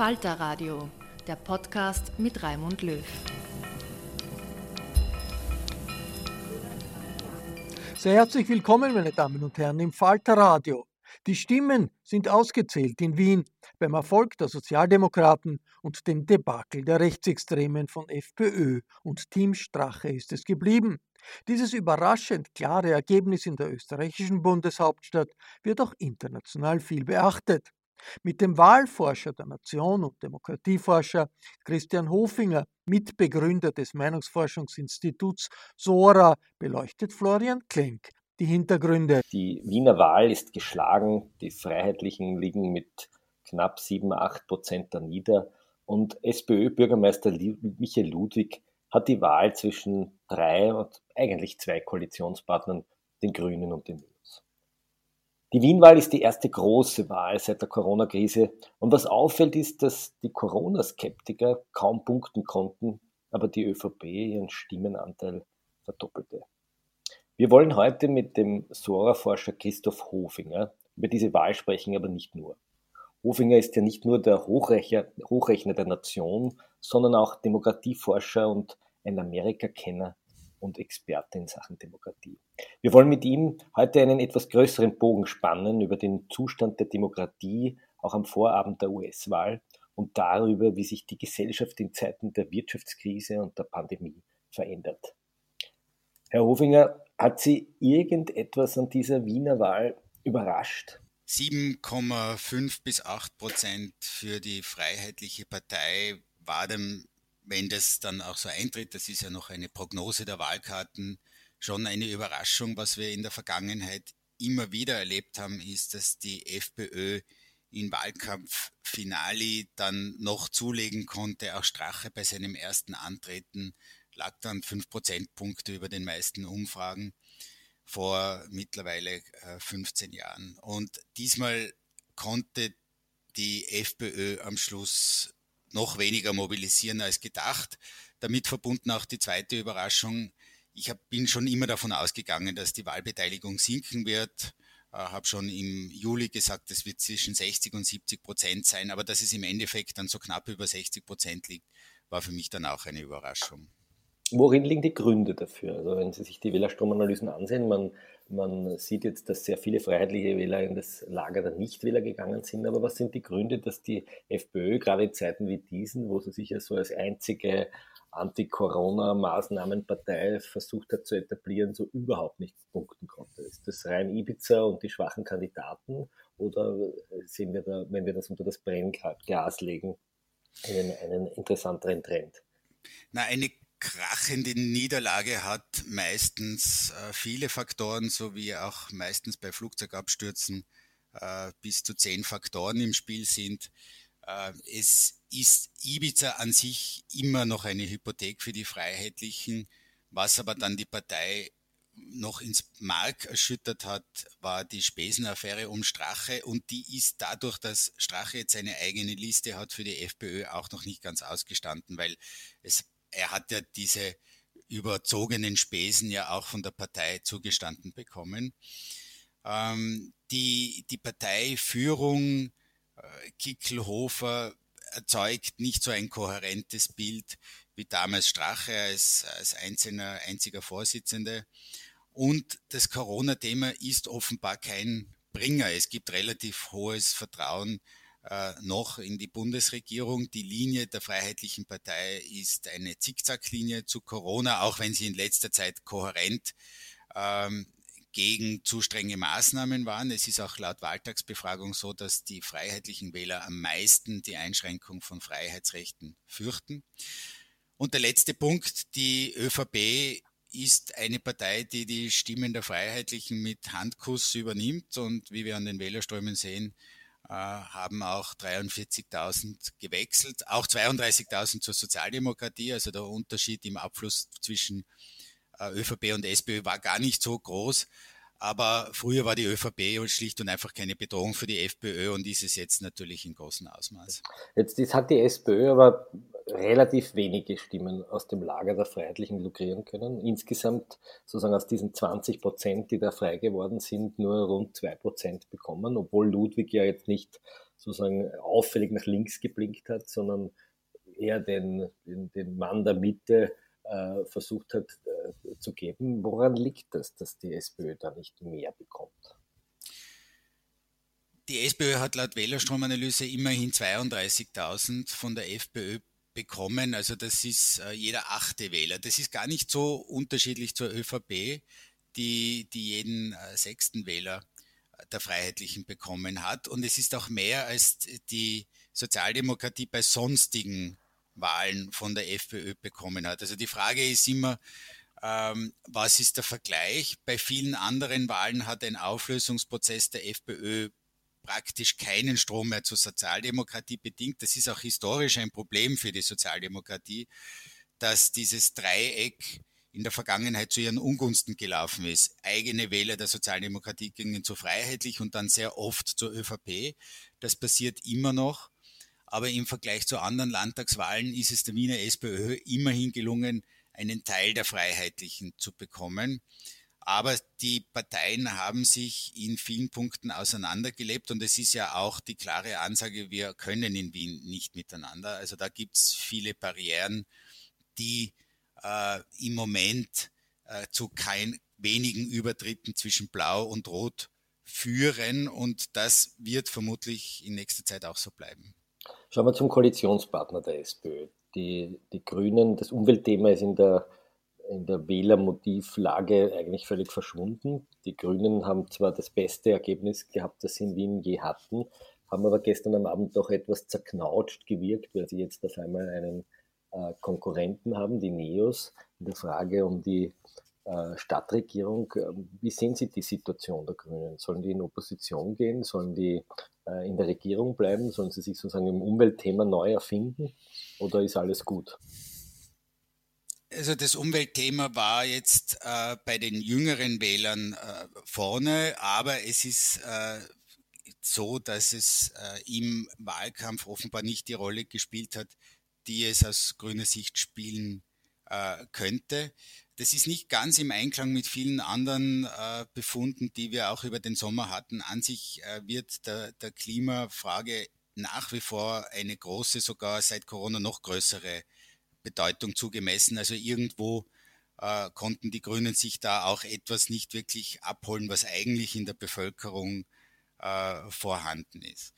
Falter Radio, der Podcast mit Raimund Löw. Sehr herzlich willkommen, meine Damen und Herren, im Falter Radio. Die Stimmen sind ausgezählt in Wien beim Erfolg der Sozialdemokraten und dem Debakel der Rechtsextremen von FPÖ und Team Strache ist es geblieben. Dieses überraschend klare Ergebnis in der österreichischen Bundeshauptstadt wird auch international viel beachtet. Mit dem Wahlforscher der Nation und Demokratieforscher Christian Hofinger, Mitbegründer des Meinungsforschungsinstituts SORA, beleuchtet Florian Klenk die Hintergründe. Die Wiener Wahl ist geschlagen, die Freiheitlichen liegen mit knapp 7, 8 Prozent da nieder und SPÖ-Bürgermeister Michael Ludwig hat die Wahl zwischen drei und eigentlich zwei Koalitionspartnern, den Grünen und den die Wienwahl ist die erste große Wahl seit der Corona-Krise. Und was auffällt, ist, dass die Corona-Skeptiker kaum punkten konnten, aber die ÖVP ihren Stimmenanteil verdoppelte. Wir wollen heute mit dem Sora-Forscher Christoph Hofinger über diese Wahl sprechen, aber nicht nur. Hofinger ist ja nicht nur der Hochrechner, Hochrechner der Nation, sondern auch Demokratieforscher und ein Amerika-Kenner und Experte in Sachen Demokratie. Wir wollen mit ihm heute einen etwas größeren Bogen spannen über den Zustand der Demokratie, auch am Vorabend der US-Wahl und darüber, wie sich die Gesellschaft in Zeiten der Wirtschaftskrise und der Pandemie verändert. Herr Hofinger, hat Sie irgendetwas an dieser Wiener Wahl überrascht? 7,5 bis 8 Prozent für die Freiheitliche Partei war dem wenn das dann auch so eintritt, das ist ja noch eine Prognose der Wahlkarten, schon eine Überraschung. Was wir in der Vergangenheit immer wieder erlebt haben, ist, dass die FPÖ in Wahlkampffinale dann noch zulegen konnte. Auch Strache bei seinem ersten Antreten lag dann fünf Prozentpunkte über den meisten Umfragen vor mittlerweile 15 äh, Jahren. Und diesmal konnte die FPÖ am Schluss noch weniger mobilisieren als gedacht. Damit verbunden auch die zweite Überraschung. Ich hab, bin schon immer davon ausgegangen, dass die Wahlbeteiligung sinken wird. Äh, habe schon im Juli gesagt, es wird zwischen 60 und 70 Prozent sein, aber dass es im Endeffekt dann so knapp über 60 Prozent liegt, war für mich dann auch eine Überraschung. Worin liegen die Gründe dafür? Also wenn Sie sich die Wählerstromanalysen ansehen, man man sieht jetzt, dass sehr viele freiheitliche Wähler in das Lager der Nichtwähler gegangen sind. Aber was sind die Gründe, dass die FPÖ gerade in Zeiten wie diesen, wo sie sich ja so als einzige Anti-Corona-Maßnahmenpartei versucht hat zu etablieren, so überhaupt nicht punkten konnte. Ist das rein Ibiza und die schwachen Kandidaten oder sehen wir da, wenn wir das unter das Brennglas legen, einen, einen interessanteren Trend? Na, eine krachende Niederlage hat meistens äh, viele Faktoren, so wie auch meistens bei Flugzeugabstürzen äh, bis zu zehn Faktoren im Spiel sind. Äh, es ist Ibiza an sich immer noch eine Hypothek für die Freiheitlichen. Was aber dann die Partei noch ins Mark erschüttert hat, war die Spesenaffäre um Strache und die ist dadurch, dass Strache jetzt eine eigene Liste hat für die FPÖ auch noch nicht ganz ausgestanden, weil es, er hat ja diese überzogenen Spesen ja auch von der Partei zugestanden bekommen. Ähm, die, die Parteiführung äh, Kickelhofer erzeugt nicht so ein kohärentes Bild wie damals Strache als, als einzelner, einziger Vorsitzende. Und das Corona-Thema ist offenbar kein Bringer. Es gibt relativ hohes Vertrauen noch in die Bundesregierung. Die Linie der Freiheitlichen Partei ist eine Zickzacklinie zu Corona, auch wenn sie in letzter Zeit kohärent ähm, gegen zu strenge Maßnahmen waren. Es ist auch laut Wahltagsbefragung so, dass die freiheitlichen Wähler am meisten die Einschränkung von Freiheitsrechten fürchten. Und der letzte Punkt, die ÖVP ist eine Partei, die die Stimmen der Freiheitlichen mit Handkuss übernimmt. Und wie wir an den Wählerströmen sehen, äh, haben auch 43.000 gewechselt, auch 32.000 zur Sozialdemokratie. Also der Unterschied im Abfluss zwischen äh, ÖVP und SPÖ war gar nicht so groß. Aber früher war die ÖVP schlicht und einfach keine Bedrohung für die FPÖ und ist es jetzt natürlich in großem Ausmaß. Jetzt hat die SPÖ aber relativ wenige Stimmen aus dem Lager der Freiheitlichen lukrieren können. Insgesamt sozusagen aus diesen 20 Prozent, die da frei geworden sind, nur rund zwei Prozent bekommen, obwohl Ludwig ja jetzt nicht sozusagen auffällig nach links geblinkt hat, sondern eher den, den, den Mann der Mitte äh, versucht hat äh, zu geben. Woran liegt das, dass die SPÖ da nicht mehr bekommt? Die SPÖ hat laut Wählerstromanalyse immerhin 32.000 von der FPÖ bekommen. Also das ist äh, jeder achte Wähler. Das ist gar nicht so unterschiedlich zur ÖVP, die, die jeden äh, sechsten Wähler äh, der Freiheitlichen bekommen hat. Und es ist auch mehr als die Sozialdemokratie bei sonstigen Wahlen von der FPÖ bekommen hat. Also die Frage ist immer, ähm, was ist der Vergleich? Bei vielen anderen Wahlen hat ein Auflösungsprozess der FPÖ praktisch keinen Strom mehr zur Sozialdemokratie bedingt. Das ist auch historisch ein Problem für die Sozialdemokratie, dass dieses Dreieck in der Vergangenheit zu ihren Ungunsten gelaufen ist. Eigene Wähler der Sozialdemokratie gingen zu Freiheitlich und dann sehr oft zur ÖVP. Das passiert immer noch. Aber im Vergleich zu anderen Landtagswahlen ist es der Wiener SPÖ immerhin gelungen, einen Teil der Freiheitlichen zu bekommen. Aber die Parteien haben sich in vielen Punkten auseinandergelebt und es ist ja auch die klare Ansage, wir können in Wien nicht miteinander. Also da gibt es viele Barrieren, die äh, im Moment äh, zu kein, wenigen Übertritten zwischen Blau und Rot führen und das wird vermutlich in nächster Zeit auch so bleiben. Schauen wir zum Koalitionspartner der SPÖ. Die, die Grünen, das Umweltthema ist in der, in der Wählermotivlage eigentlich völlig verschwunden. Die Grünen haben zwar das beste Ergebnis gehabt, das sie in Wien je hatten, haben aber gestern am Abend doch etwas zerknautscht gewirkt, weil sie jetzt auf einmal einen äh, Konkurrenten haben, die Neos, in der Frage um die äh, Stadtregierung. Ähm, wie sehen Sie die Situation der Grünen? Sollen die in Opposition gehen? Sollen die äh, in der Regierung bleiben? Sollen sie sich sozusagen im Umweltthema neu erfinden? Oder ist alles gut? Also das Umweltthema war jetzt äh, bei den jüngeren Wählern äh, vorne, aber es ist äh, so, dass es äh, im Wahlkampf offenbar nicht die Rolle gespielt hat, die es aus grüner Sicht spielen könnte. Das ist nicht ganz im Einklang mit vielen anderen äh, Befunden, die wir auch über den Sommer hatten. An sich äh, wird der, der Klimafrage nach wie vor eine große, sogar seit Corona noch größere Bedeutung zugemessen. Also irgendwo äh, konnten die Grünen sich da auch etwas nicht wirklich abholen, was eigentlich in der Bevölkerung äh, vorhanden ist.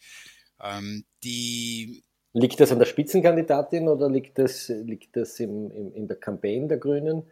Ähm, die Liegt das an der Spitzenkandidatin oder liegt das, liegt das im, im, in der Campaign der Grünen?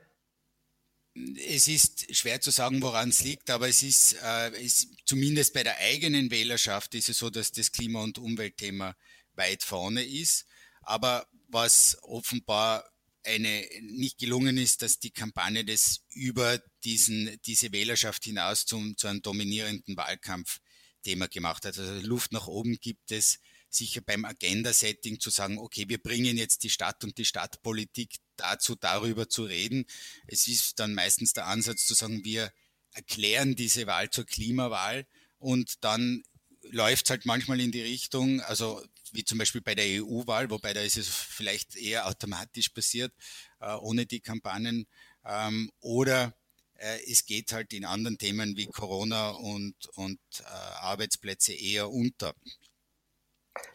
Es ist schwer zu sagen, woran es liegt, aber es ist, äh, ist zumindest bei der eigenen Wählerschaft ist es so, dass das Klima- und Umweltthema weit vorne ist. Aber was offenbar eine nicht gelungen ist, dass die Kampagne das über diesen, diese Wählerschaft hinaus zum, zu einem dominierenden Wahlkampfthema gemacht hat. Also Luft nach oben gibt es sicher beim Agenda-Setting zu sagen, okay, wir bringen jetzt die Stadt und die Stadtpolitik dazu, darüber zu reden. Es ist dann meistens der Ansatz zu sagen, wir erklären diese Wahl zur Klimawahl und dann läuft es halt manchmal in die Richtung, also wie zum Beispiel bei der EU-Wahl, wobei da ist es vielleicht eher automatisch passiert, äh, ohne die Kampagnen. Ähm, oder äh, es geht halt in anderen Themen wie Corona und, und äh, Arbeitsplätze eher unter.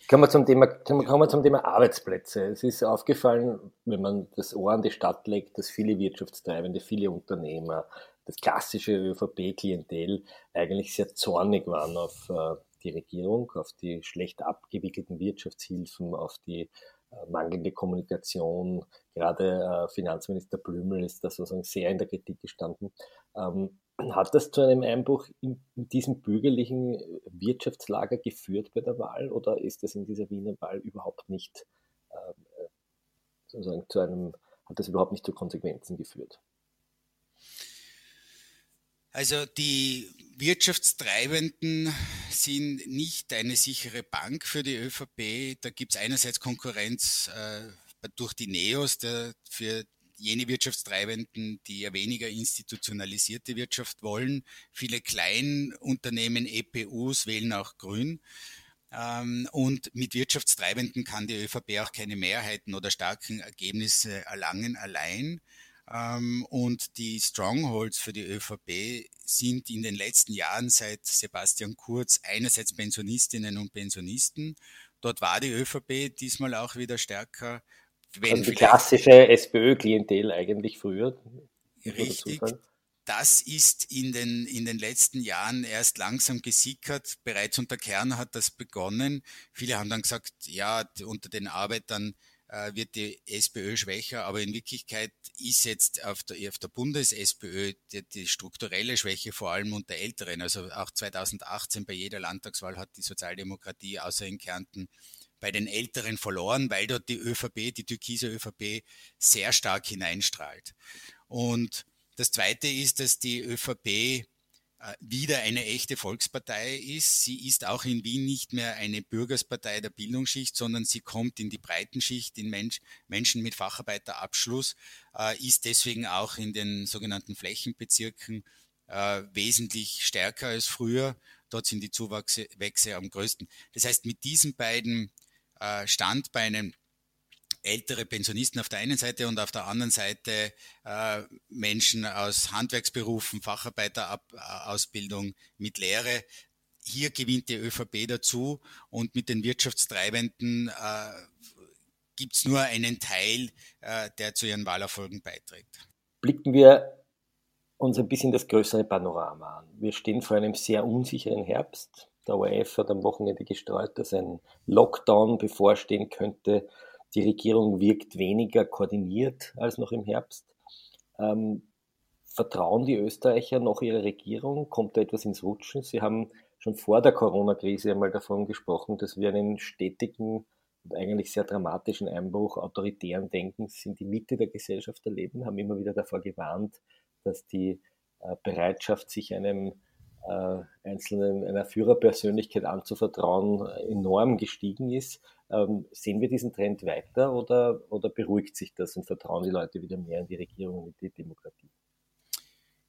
Kommen wir, zum Thema, kommen wir zum Thema Arbeitsplätze. Es ist aufgefallen, wenn man das Ohr an die Stadt legt, dass viele Wirtschaftstreibende, viele Unternehmer, das klassische ÖVP-Klientel eigentlich sehr zornig waren auf äh, die Regierung, auf die schlecht abgewickelten Wirtschaftshilfen, auf die äh, mangelnde Kommunikation. Gerade äh, Finanzminister Blümel ist da sozusagen sehr in der Kritik gestanden. Ähm, hat das zu einem Einbruch in, diesem bürgerlichen Wirtschaftslager geführt bei der Wahl oder ist das in dieser Wiener Wahl überhaupt nicht ähm, äh, sozusagen zu einem, hat das überhaupt nicht zu Konsequenzen geführt? Also die Wirtschaftstreibenden sind nicht eine sichere Bank für die ÖVP. Da gibt es einerseits Konkurrenz äh, durch die Neos der, für jene Wirtschaftstreibenden, die ja weniger institutionalisierte Wirtschaft wollen. Viele Kleinunternehmen, EPUs wählen auch Grün. Ähm, und mit Wirtschaftstreibenden kann die ÖVP auch keine Mehrheiten oder starken Ergebnisse erlangen allein. Ähm, und die Strongholds für die ÖVP sind in den letzten Jahren seit Sebastian Kurz einerseits Pensionistinnen und Pensionisten. Dort war die ÖVP diesmal auch wieder stärker. Wenn also die klassische SPÖ-Klientel eigentlich früher. Richtig. Das ist in den, in den letzten Jahren erst langsam gesickert. Bereits unter Kern hat das begonnen. Viele haben dann gesagt, ja, unter den Arbeitern wird die SPÖ schwächer, aber in Wirklichkeit ist jetzt auf der, auf der Bundes-SPÖ die, die, strukturelle Schwäche vor allem unter Älteren. Also auch 2018 bei jeder Landtagswahl hat die Sozialdemokratie außer in Kärnten bei den Älteren verloren, weil dort die ÖVP, die türkise ÖVP, sehr stark hineinstrahlt. Und das Zweite ist, dass die ÖVP äh, wieder eine echte Volkspartei ist. Sie ist auch in Wien nicht mehr eine Bürgerspartei der Bildungsschicht, sondern sie kommt in die Breitenschicht, in Mensch, Menschen mit Facharbeiterabschluss, äh, ist deswegen auch in den sogenannten Flächenbezirken äh, wesentlich stärker als früher. Dort sind die Zuwächse am größten. Das heißt, mit diesen beiden äh, Standbeinen ältere Pensionisten auf der einen Seite und auf der anderen Seite äh, Menschen aus Handwerksberufen, Facharbeiterausbildung mit Lehre. Hier gewinnt die ÖVP dazu und mit den Wirtschaftstreibenden äh, gibt es nur einen Teil, äh, der zu ihren Wahlerfolgen beiträgt. Blicken wir uns ein bisschen das größere Panorama an. Wir stehen vor einem sehr unsicheren Herbst. Der ORF hat am Wochenende gestreut, dass ein Lockdown bevorstehen könnte die Regierung wirkt weniger koordiniert als noch im Herbst. Ähm, vertrauen die Österreicher noch ihrer Regierung? Kommt da etwas ins Rutschen? Sie haben schon vor der Corona-Krise einmal davon gesprochen, dass wir einen stetigen und eigentlich sehr dramatischen Einbruch autoritären Denkens in die Mitte der Gesellschaft erleben, haben immer wieder davor gewarnt, dass die äh, Bereitschaft, sich einem äh, einzelnen, einer Führerpersönlichkeit anzuvertrauen, enorm gestiegen ist. Ähm, sehen wir diesen Trend weiter oder, oder beruhigt sich das und vertrauen die Leute wieder mehr in die Regierung und in die Demokratie?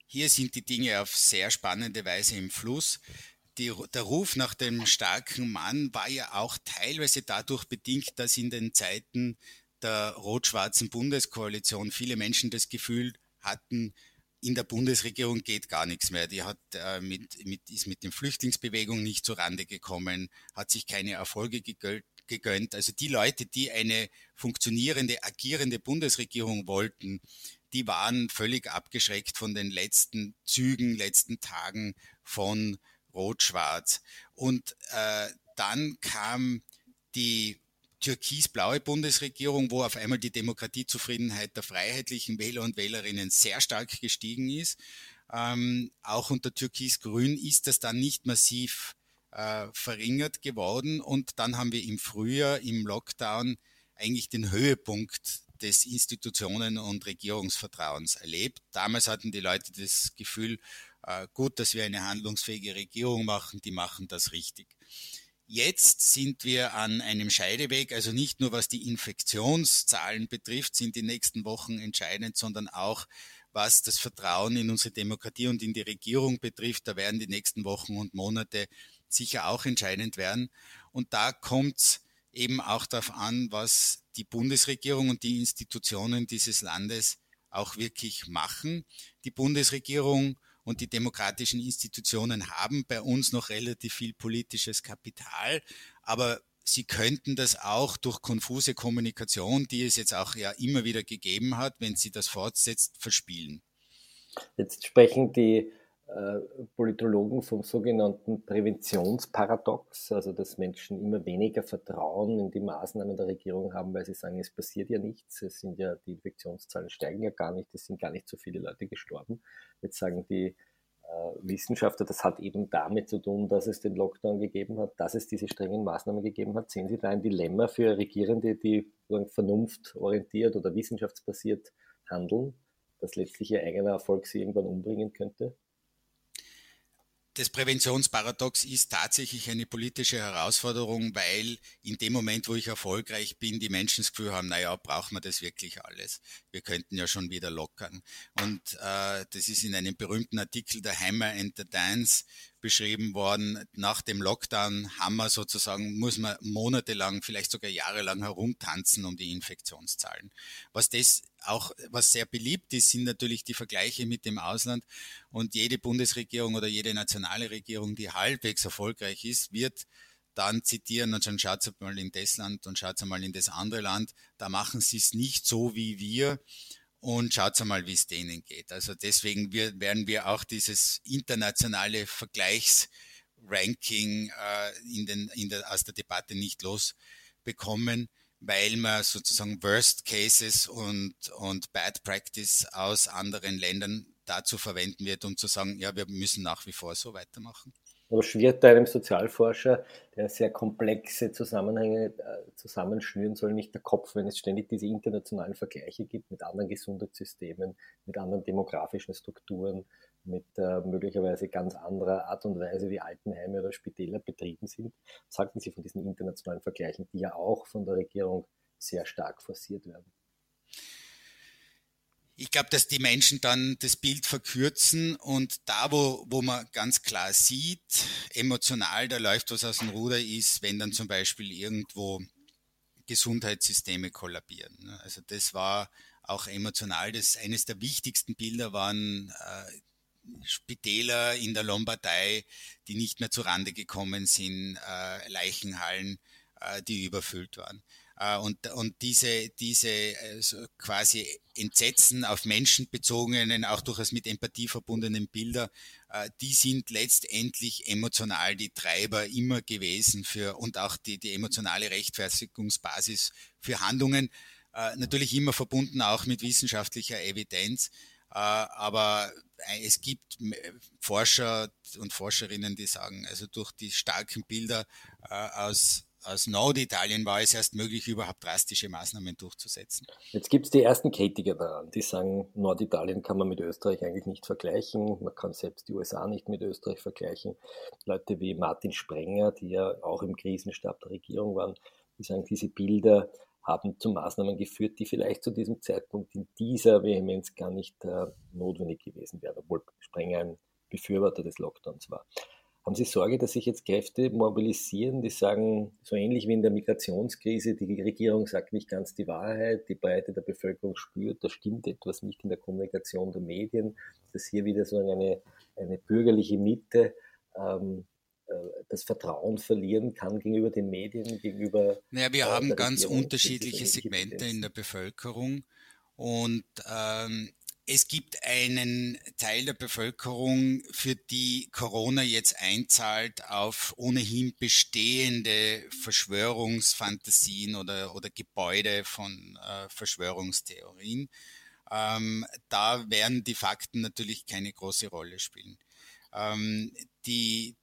Hier sind die Dinge auf sehr spannende Weise im Fluss. Die, der Ruf nach dem starken Mann war ja auch teilweise dadurch bedingt, dass in den Zeiten der rot-schwarzen Bundeskoalition viele Menschen das Gefühl hatten, in der Bundesregierung geht gar nichts mehr. Die hat äh, mit, mit, ist mit den Flüchtlingsbewegungen nicht zurande gekommen, hat sich keine Erfolge gegönnt. Also die Leute, die eine funktionierende, agierende Bundesregierung wollten, die waren völlig abgeschreckt von den letzten Zügen, letzten Tagen von Rot-Schwarz. Und äh, dann kam die türkis-blaue Bundesregierung, wo auf einmal die Demokratiezufriedenheit der freiheitlichen Wähler und Wählerinnen sehr stark gestiegen ist. Ähm, auch unter Türkis-Grün ist das dann nicht massiv äh, verringert geworden. Und dann haben wir im Frühjahr im Lockdown eigentlich den Höhepunkt des Institutionen- und Regierungsvertrauens erlebt. Damals hatten die Leute das Gefühl, äh, gut, dass wir eine handlungsfähige Regierung machen, die machen das richtig. Jetzt sind wir an einem Scheideweg, also nicht nur was die Infektionszahlen betrifft, sind die nächsten Wochen entscheidend, sondern auch was das Vertrauen in unsere Demokratie und in die Regierung betrifft. Da werden die nächsten Wochen und Monate sicher auch entscheidend werden. Und da kommt es eben auch darauf an, was die Bundesregierung und die Institutionen dieses Landes auch wirklich machen. Die Bundesregierung und die demokratischen Institutionen haben bei uns noch relativ viel politisches Kapital, aber sie könnten das auch durch konfuse Kommunikation, die es jetzt auch ja immer wieder gegeben hat, wenn sie das fortsetzt, verspielen. Jetzt sprechen die Politologen vom sogenannten Präventionsparadox, also dass Menschen immer weniger Vertrauen in die Maßnahmen der Regierung haben, weil sie sagen, es passiert ja nichts, es sind ja die Infektionszahlen steigen ja gar nicht, es sind gar nicht so viele Leute gestorben. Jetzt sagen die äh, Wissenschaftler, das hat eben damit zu tun, dass es den Lockdown gegeben hat, dass es diese strengen Maßnahmen gegeben hat. Sehen Sie da ein Dilemma für Regierende, die vernunftorientiert oder wissenschaftsbasiert handeln, dass letztlich ihr eigener Erfolg sie irgendwann umbringen könnte? Das Präventionsparadox ist tatsächlich eine politische Herausforderung, weil in dem Moment, wo ich erfolgreich bin, die Menschen das Gefühl haben, naja, brauchen wir das wirklich alles? Wir könnten ja schon wieder lockern. Und äh, das ist in einem berühmten Artikel der Hammer and the Dance beschrieben worden. Nach dem Lockdown haben wir sozusagen, muss man monatelang, vielleicht sogar jahrelang herumtanzen um die Infektionszahlen. Was das auch, was sehr beliebt ist, sind natürlich die Vergleiche mit dem Ausland. Und jede Bundesregierung oder jede nationale Regierung, die halbwegs erfolgreich ist, wird dann zitieren und schon schaut mal in das Land und schaut mal in das andere Land. Da machen sie es nicht so wie wir und schaut mal, wie es denen geht. Also deswegen werden wir auch dieses internationale Vergleichsranking äh, in den, in der, aus der Debatte nicht losbekommen, weil man sozusagen Worst Cases und, und Bad Practice aus anderen Ländern dazu verwenden wird, um zu sagen, ja, wir müssen nach wie vor so weitermachen. Aber schwirrt einem Sozialforscher, der sehr komplexe Zusammenhänge äh, zusammenschnüren soll, nicht der Kopf, wenn es ständig diese internationalen Vergleiche gibt mit anderen Gesundheitssystemen, mit anderen demografischen Strukturen, mit äh, möglicherweise ganz anderer Art und Weise, wie Altenheime oder Spitäler betrieben sind. Was halten Sie von diesen internationalen Vergleichen, die ja auch von der Regierung sehr stark forciert werden? Ich glaube, dass die Menschen dann das Bild verkürzen und da, wo, wo man ganz klar sieht, emotional, da läuft was aus dem Ruder, ist, wenn dann zum Beispiel irgendwo Gesundheitssysteme kollabieren. Ne? Also das war auch emotional, das eines der wichtigsten Bilder waren äh, Spitäler in der Lombardei, die nicht mehr zu Rande gekommen sind, äh, Leichenhallen, äh, die überfüllt waren. Äh, und, und diese, diese also quasi Entsetzen auf Menschen bezogenen, auch durchaus mit Empathie verbundenen Bilder, äh, die sind letztendlich emotional die Treiber immer gewesen für und auch die, die emotionale Rechtfertigungsbasis für Handlungen. Natürlich immer verbunden auch mit wissenschaftlicher Evidenz. Aber es gibt Forscher und Forscherinnen, die sagen, also durch die starken Bilder aus aus Norditalien war es erst möglich, überhaupt drastische Maßnahmen durchzusetzen. Jetzt gibt es die ersten Kritiker daran, die sagen, Norditalien kann man mit Österreich eigentlich nicht vergleichen. Man kann selbst die USA nicht mit Österreich vergleichen. Leute wie Martin Sprenger, die ja auch im Krisenstab der Regierung waren, die sagen, diese Bilder haben zu Maßnahmen geführt, die vielleicht zu diesem Zeitpunkt in dieser Vehemenz gar nicht äh, notwendig gewesen wären, obwohl Sprenger ein Befürworter des Lockdowns war. Haben Sie Sorge, dass sich jetzt Kräfte mobilisieren, die sagen, so ähnlich wie in der Migrationskrise, die Regierung sagt nicht ganz die Wahrheit, die Breite der Bevölkerung spürt, da stimmt etwas nicht in der Kommunikation der Medien, dass hier wieder so eine, eine bürgerliche Mitte ähm, äh, das Vertrauen verlieren kann gegenüber den Medien, gegenüber. Naja, wir äh, haben ganz unterschiedliche Segmente in der Bevölkerung und ähm, es gibt einen Teil der Bevölkerung, für die Corona jetzt einzahlt auf ohnehin bestehende Verschwörungsfantasien oder, oder Gebäude von äh, Verschwörungstheorien. Ähm, da werden die Fakten natürlich keine große Rolle spielen. Ähm, die,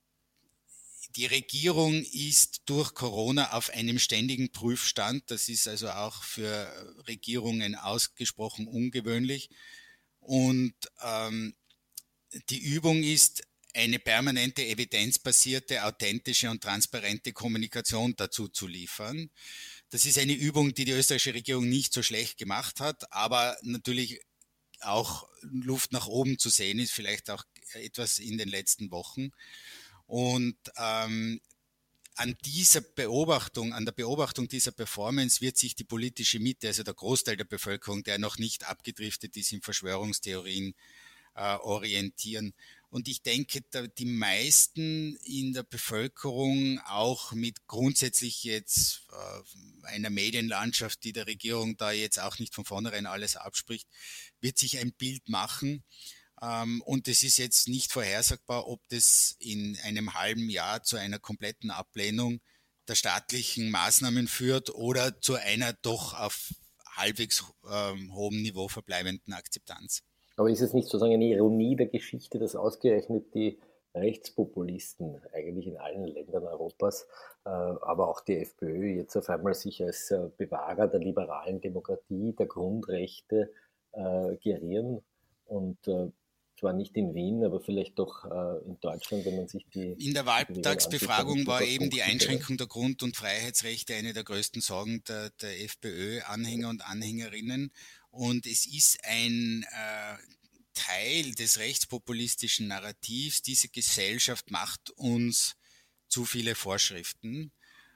die Regierung ist durch Corona auf einem ständigen Prüfstand. Das ist also auch für Regierungen ausgesprochen ungewöhnlich. Und ähm, die Übung ist, eine permanente evidenzbasierte, authentische und transparente Kommunikation dazu zu liefern. Das ist eine Übung, die die österreichische Regierung nicht so schlecht gemacht hat, aber natürlich auch Luft nach oben zu sehen ist, vielleicht auch etwas in den letzten Wochen. Und ähm, an dieser Beobachtung, an der Beobachtung dieser Performance wird sich die politische Mitte, also der Großteil der Bevölkerung, der noch nicht abgedriftet ist in Verschwörungstheorien, äh, orientieren. Und ich denke, da die meisten in der Bevölkerung auch mit grundsätzlich jetzt äh, einer Medienlandschaft, die der Regierung da jetzt auch nicht von vornherein alles abspricht, wird sich ein Bild machen, und es ist jetzt nicht vorhersagbar, ob das in einem halben Jahr zu einer kompletten Ablehnung der staatlichen Maßnahmen führt oder zu einer doch auf halbwegs ähm, hohem Niveau verbleibenden Akzeptanz. Aber ist es nicht sozusagen eine Ironie der Geschichte, dass ausgerechnet die Rechtspopulisten eigentlich in allen Ländern Europas, äh, aber auch die FPÖ jetzt auf einmal sich als äh, Bewahrer der liberalen Demokratie, der Grundrechte äh, gerieren und zwar nicht in Wien, aber vielleicht doch äh, in Deutschland, wenn man sich die. In der Wahltagsbefragung war eben die Einschränkung der Grund- und Freiheitsrechte eine der größten Sorgen der, der FPÖ-Anhänger und Anhängerinnen. Und es ist ein äh, Teil des rechtspopulistischen Narrativs, diese Gesellschaft macht uns zu viele Vorschriften.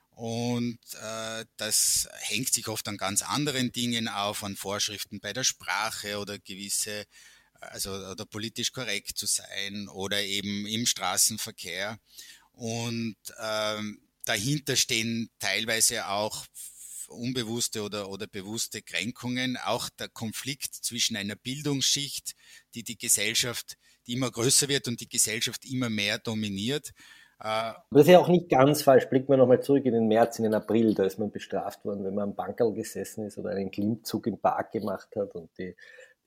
Und äh, das hängt sich oft an ganz anderen Dingen auf, an Vorschriften bei der Sprache oder gewisse also oder politisch korrekt zu sein oder eben im Straßenverkehr. Und ähm, dahinter stehen teilweise auch unbewusste oder, oder bewusste Kränkungen, auch der Konflikt zwischen einer Bildungsschicht, die die Gesellschaft, die immer größer wird und die Gesellschaft immer mehr dominiert. Äh, das ist ja auch nicht ganz falsch. Blicken wir nochmal zurück in den März, in den April. Da ist man bestraft worden, wenn man am Bankerl gesessen ist oder einen Klimmzug im Park gemacht hat und die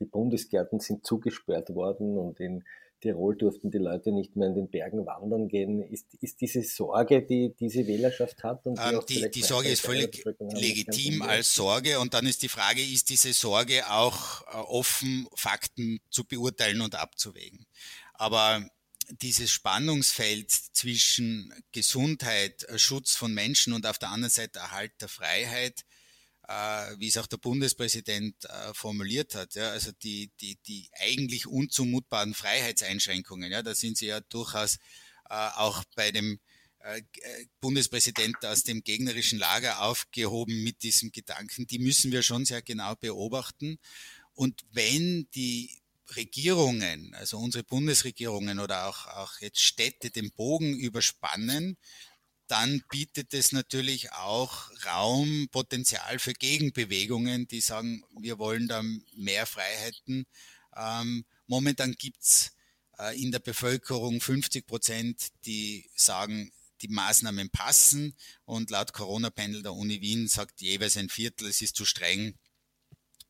die Bundesgärten sind zugesperrt worden und in Tirol durften die Leute nicht mehr in den Bergen wandern gehen. Ist, ist diese Sorge, die diese Wählerschaft hat? Und die, ähm, die, die Sorge ist völlig legitim als Sorge. Und dann ist die Frage, ist diese Sorge auch äh, offen, Fakten zu beurteilen und abzuwägen? Aber dieses Spannungsfeld zwischen Gesundheit, äh, Schutz von Menschen und auf der anderen Seite Erhalt der Freiheit, wie es auch der Bundespräsident äh, formuliert hat, ja, also die, die, die eigentlich unzumutbaren Freiheitseinschränkungen, ja, da sind sie ja durchaus äh, auch bei dem äh, äh, Bundespräsident aus dem gegnerischen Lager aufgehoben mit diesem Gedanken, die müssen wir schon sehr genau beobachten. Und wenn die Regierungen, also unsere Bundesregierungen oder auch, auch jetzt Städte den Bogen überspannen, dann bietet es natürlich auch Raum, Potenzial für Gegenbewegungen, die sagen, wir wollen da mehr Freiheiten. Ähm, momentan gibt's äh, in der Bevölkerung 50 Prozent, die sagen, die Maßnahmen passen und laut Corona-Panel der Uni Wien sagt jeweils ein Viertel, es ist zu streng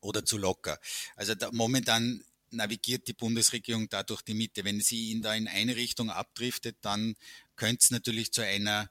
oder zu locker. Also da, momentan navigiert die Bundesregierung da durch die Mitte. Wenn sie in da in eine Richtung abdriftet, dann könnte es natürlich zu einer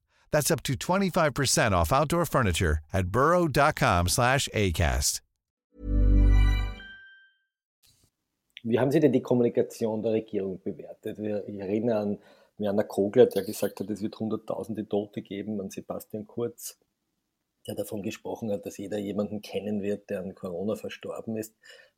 That's up to 25% off outdoor furniture at burrow.com slash ACAST. Wie haben Sie denn die Kommunikation der Regierung bewertet? Ich erinnere an Werner Kogler, der gesagt hat, es wird hunderttausende Tote geben, an Sebastian Kurz, der davon gesprochen hat, dass jeder jemanden kennen wird, der an Corona verstorben ist.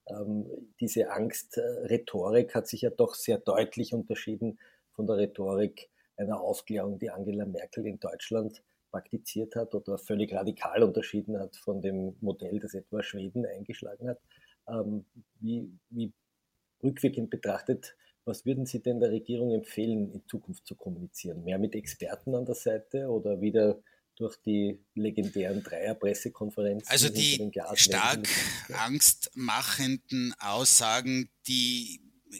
ähm, diese Angstrhetorik hat sich ja doch sehr deutlich unterschieden von der Rhetorik einer Aufklärung, die Angela Merkel in Deutschland praktiziert hat oder völlig radikal unterschieden hat von dem Modell, das etwa Schweden eingeschlagen hat. Ähm, wie, wie rückwirkend betrachtet, was würden Sie denn der Regierung empfehlen, in Zukunft zu kommunizieren? Mehr mit Experten an der Seite oder wieder durch die legendären Dreier-Pressekonferenzen? Also die stark angstmachenden Aussagen, die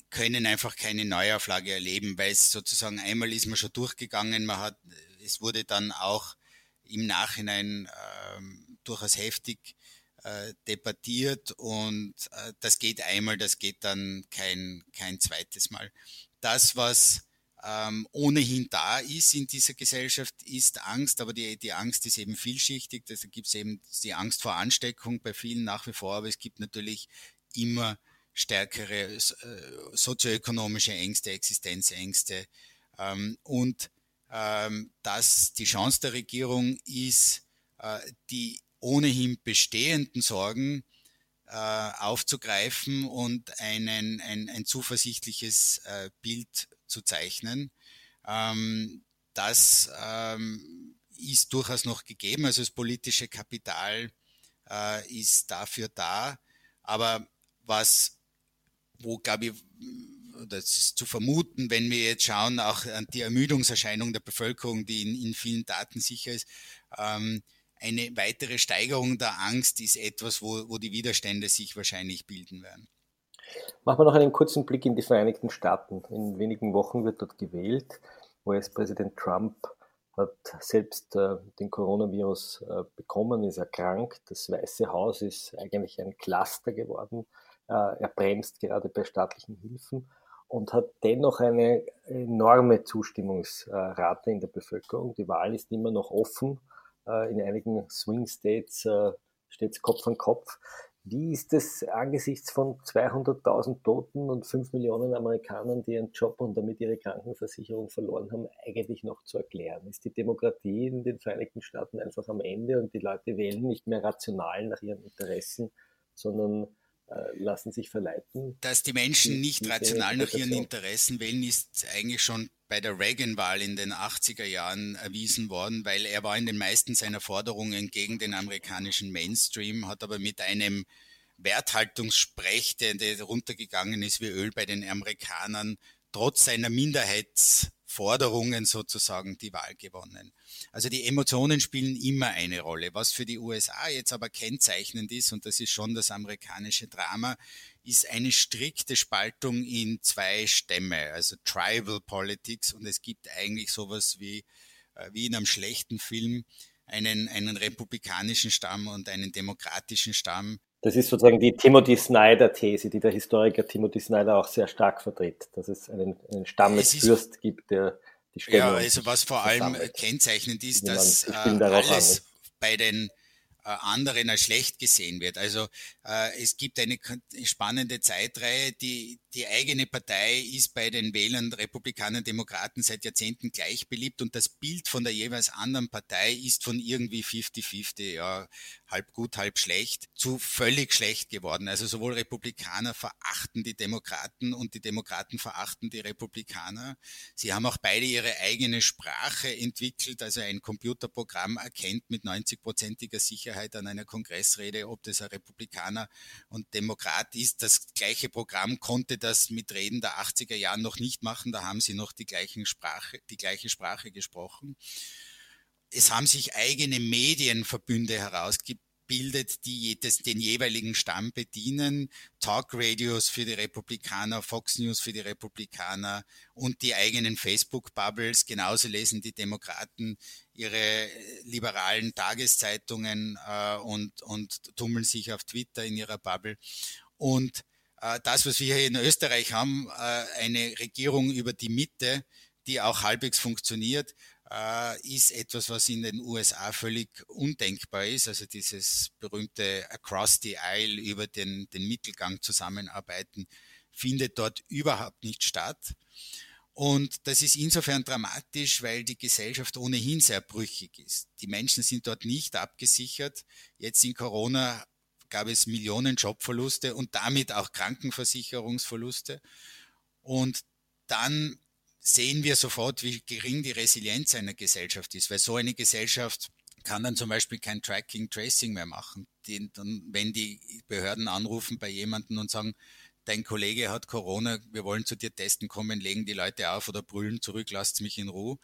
können einfach keine Neuauflage erleben, weil es sozusagen einmal ist man schon durchgegangen, man hat, es wurde dann auch im Nachhinein ähm, durchaus heftig äh, debattiert und äh, das geht einmal, das geht dann kein, kein zweites Mal. Das, was ähm, ohnehin da ist in dieser Gesellschaft, ist Angst, aber die, die Angst ist eben vielschichtig. Da gibt es eben die Angst vor Ansteckung bei vielen nach wie vor, aber es gibt natürlich immer stärkere äh, sozioökonomische Ängste, Existenzängste. Ähm, und ähm, dass die Chance der Regierung ist, äh, die ohnehin bestehenden Sorgen äh, aufzugreifen und einen, ein, ein zuversichtliches Bild zu zeichnen. Ähm, das ist durchaus noch gegeben. Also das politische Kapital ist dafür da. Aber was, wo glaube ich, das ist zu vermuten, wenn wir jetzt schauen, auch an die Ermüdungserscheinung der Bevölkerung, die in, in vielen Daten sicher ist, ähm, eine weitere Steigerung der Angst ist etwas, wo, wo die Widerstände sich wahrscheinlich bilden werden. Machen wir noch einen kurzen Blick in die Vereinigten Staaten. In wenigen Wochen wird dort gewählt. US-Präsident Trump hat selbst äh, den Coronavirus äh, bekommen, ist erkrankt. Das Weiße Haus ist eigentlich ein Cluster geworden. Äh, er bremst gerade bei staatlichen Hilfen und hat dennoch eine enorme Zustimmungsrate in der Bevölkerung. Die Wahl ist immer noch offen. Äh, in einigen Swing States äh, steht es Kopf an Kopf. Wie ist es angesichts von 200.000 Toten und 5 Millionen Amerikanern, die ihren Job und damit ihre Krankenversicherung verloren haben, eigentlich noch zu erklären? Ist die Demokratie in den Vereinigten Staaten einfach am Ende und die Leute wählen nicht mehr rational nach ihren Interessen, sondern lassen sich verleiten. Dass die Menschen nicht rational nach ihren Interessen wählen, ist eigentlich schon bei der Reagan-Wahl in den 80er Jahren erwiesen worden, weil er war in den meisten seiner Forderungen gegen den amerikanischen Mainstream, hat aber mit einem Werthaltungssprech, der runtergegangen ist wie Öl bei den Amerikanern, trotz seiner Minderheitsforderungen sozusagen die Wahl gewonnen. Also die Emotionen spielen immer eine Rolle. Was für die USA jetzt aber kennzeichnend ist, und das ist schon das amerikanische Drama, ist eine strikte Spaltung in zwei Stämme, also Tribal Politics. Und es gibt eigentlich sowas wie, äh, wie in einem schlechten Film einen, einen republikanischen Stamm und einen demokratischen Stamm. Das ist sozusagen die Timothy Snyder-These, die der Historiker Timothy Snyder auch sehr stark vertritt, dass es einen, einen Stammesfürst gibt, der die Stellung Ja, also was vor allem kennzeichnend ist, dass äh, alles bei den äh, anderen als schlecht gesehen wird. Also äh, es gibt eine spannende Zeitreihe, die, die eigene Partei ist bei den Wählern Republikaner Demokraten seit Jahrzehnten gleich beliebt und das Bild von der jeweils anderen Partei ist von irgendwie 50-50, ja, halb gut, halb schlecht, zu völlig schlecht geworden. Also sowohl Republikaner verachten die Demokraten und die Demokraten verachten die Republikaner. Sie haben auch beide ihre eigene Sprache entwickelt, also ein Computerprogramm erkennt mit 90-prozentiger Sicherheit an einer Kongressrede, ob das ein Republikaner und Demokrat ist. Das gleiche Programm konnte das mit Reden der 80er Jahren noch nicht machen. Da haben sie noch die, gleichen Sprache, die gleiche Sprache gesprochen. Es haben sich eigene Medienverbünde herausgebildet, die das, den jeweiligen Stamm bedienen. Talkradios für die Republikaner, Fox News für die Republikaner und die eigenen Facebook-Bubbles. Genauso lesen die Demokraten ihre liberalen Tageszeitungen äh, und, und tummeln sich auf Twitter in ihrer Bubble. Und das, was wir hier in Österreich haben, äh, eine Regierung über die Mitte, die auch halbwegs funktioniert, äh, ist etwas, was in den USA völlig undenkbar ist. Also dieses berühmte Across the Aisle über den, den Mittelgang zusammenarbeiten findet dort überhaupt nicht statt. Und das ist insofern dramatisch, weil die Gesellschaft ohnehin sehr brüchig ist. Die Menschen sind dort nicht abgesichert. Jetzt in Corona gab es Millionen Jobverluste und damit auch Krankenversicherungsverluste. Und dann sehen wir sofort, wie gering die Resilienz einer Gesellschaft ist, weil so eine Gesellschaft kann dann zum Beispiel kein Tracking, Tracing mehr machen. Die, dann, wenn die Behörden anrufen bei jemandem und sagen, dein Kollege hat Corona, wir wollen zu dir testen kommen, legen die Leute auf oder brüllen zurück, lasst mich in Ruhe,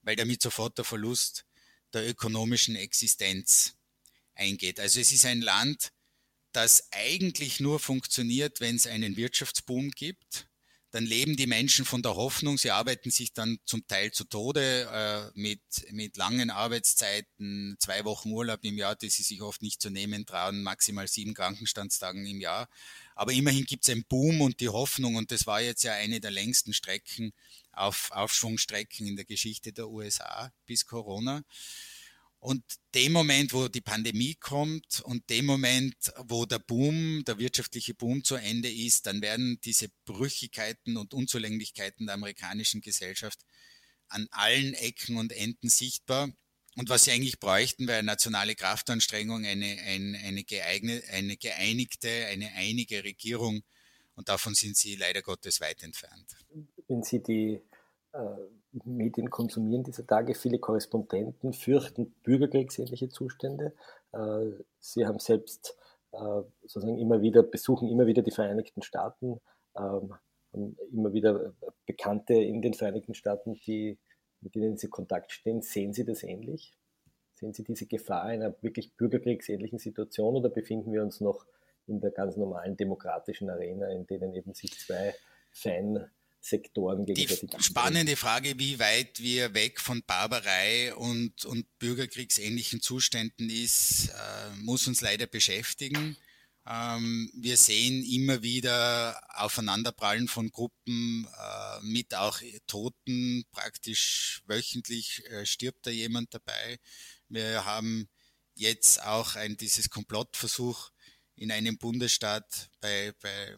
weil damit sofort der Verlust der ökonomischen Existenz eingeht. Also es ist ein Land, das eigentlich nur funktioniert, wenn es einen Wirtschaftsboom gibt. Dann leben die Menschen von der Hoffnung, sie arbeiten sich dann zum Teil zu Tode äh, mit, mit langen Arbeitszeiten, zwei Wochen Urlaub im Jahr, die sie sich oft nicht zu nehmen trauen, maximal sieben Krankenstandstagen im Jahr. Aber immerhin gibt es einen Boom und die Hoffnung, und das war jetzt ja eine der längsten Strecken, auf Aufschwungstrecken in der Geschichte der USA bis Corona. Und dem Moment, wo die Pandemie kommt und dem Moment, wo der Boom, der wirtschaftliche Boom zu Ende ist, dann werden diese Brüchigkeiten und Unzulänglichkeiten der amerikanischen Gesellschaft an allen Ecken und Enden sichtbar. Und was sie eigentlich bräuchten, wäre nationale Kraftanstrengung, eine, eine, eine, geeignete, eine geeinigte, eine einige Regierung. Und davon sind sie leider Gottes weit entfernt. Wenn Sie die äh, Medien konsumieren dieser Tage. Viele Korrespondenten fürchten bürgerkriegsähnliche Zustände. Äh, sie haben selbst äh, sozusagen immer wieder, besuchen immer wieder die Vereinigten Staaten, ähm, haben immer wieder Bekannte in den Vereinigten Staaten, die, mit denen Sie Kontakt stehen. Sehen Sie das ähnlich? Sehen Sie diese Gefahr einer wirklich bürgerkriegsähnlichen Situation oder befinden wir uns noch in der ganz normalen demokratischen Arena, in denen eben sich zwei Fan Sektoren gegenseitig Die spannende Frage, wie weit wir weg von Barbarei und, und bürgerkriegsähnlichen Zuständen ist, äh, muss uns leider beschäftigen. Ähm, wir sehen immer wieder Aufeinanderprallen von Gruppen äh, mit auch Toten. Praktisch wöchentlich äh, stirbt da jemand dabei. Wir haben jetzt auch ein, dieses Komplottversuch in einem Bundesstaat bei, bei,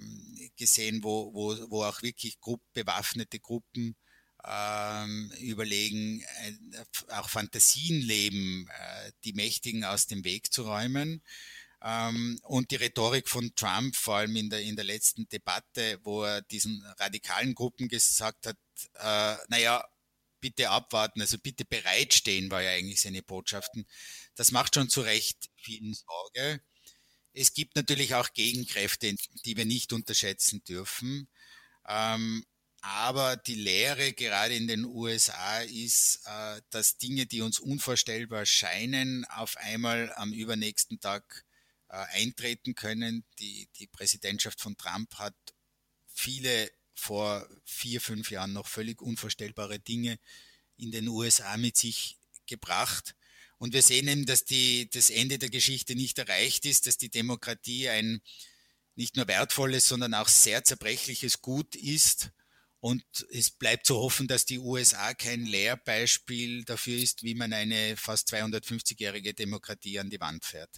gesehen, wo, wo, wo auch wirklich Grupp, bewaffnete Gruppen ähm, überlegen, äh, auch Fantasien leben, äh, die Mächtigen aus dem Weg zu räumen. Ähm, und die Rhetorik von Trump, vor allem in der, in der letzten Debatte, wo er diesen radikalen Gruppen gesagt hat, äh, naja, bitte abwarten, also bitte bereitstehen, war ja eigentlich seine Botschaften. Das macht schon zu Recht vielen Sorge. Es gibt natürlich auch Gegenkräfte, die wir nicht unterschätzen dürfen. Ähm, aber die Lehre gerade in den USA ist, äh, dass Dinge, die uns unvorstellbar scheinen, auf einmal am übernächsten Tag äh, eintreten können. Die, die Präsidentschaft von Trump hat viele vor vier, fünf Jahren noch völlig unvorstellbare Dinge in den USA mit sich gebracht. Und wir sehen eben, dass die, das Ende der Geschichte nicht erreicht ist, dass die Demokratie ein nicht nur wertvolles, sondern auch sehr zerbrechliches Gut ist. Und es bleibt zu hoffen, dass die USA kein Lehrbeispiel dafür ist, wie man eine fast 250-jährige Demokratie an die Wand fährt.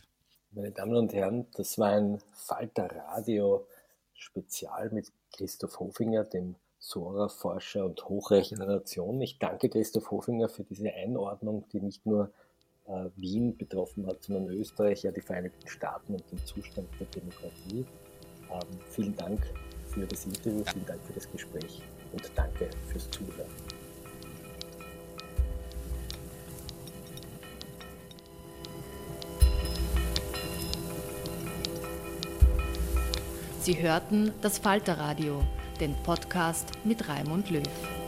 Meine Damen und Herren, das war ein Falter Radio Spezial mit Christoph Hofinger, dem Sora-Forscher und Hochrechner Nation. Ich danke Christoph Hofinger für diese Einordnung, die nicht nur äh, Wien betroffen hat, sondern Österreich, ja die Vereinigten Staaten und den Zustand der Demokratie. Ähm, vielen Dank für das Interview, vielen Dank für das Gespräch und danke fürs Zuhören. Sie hörten das Falterradio, den Podcast mit Raimund Löw.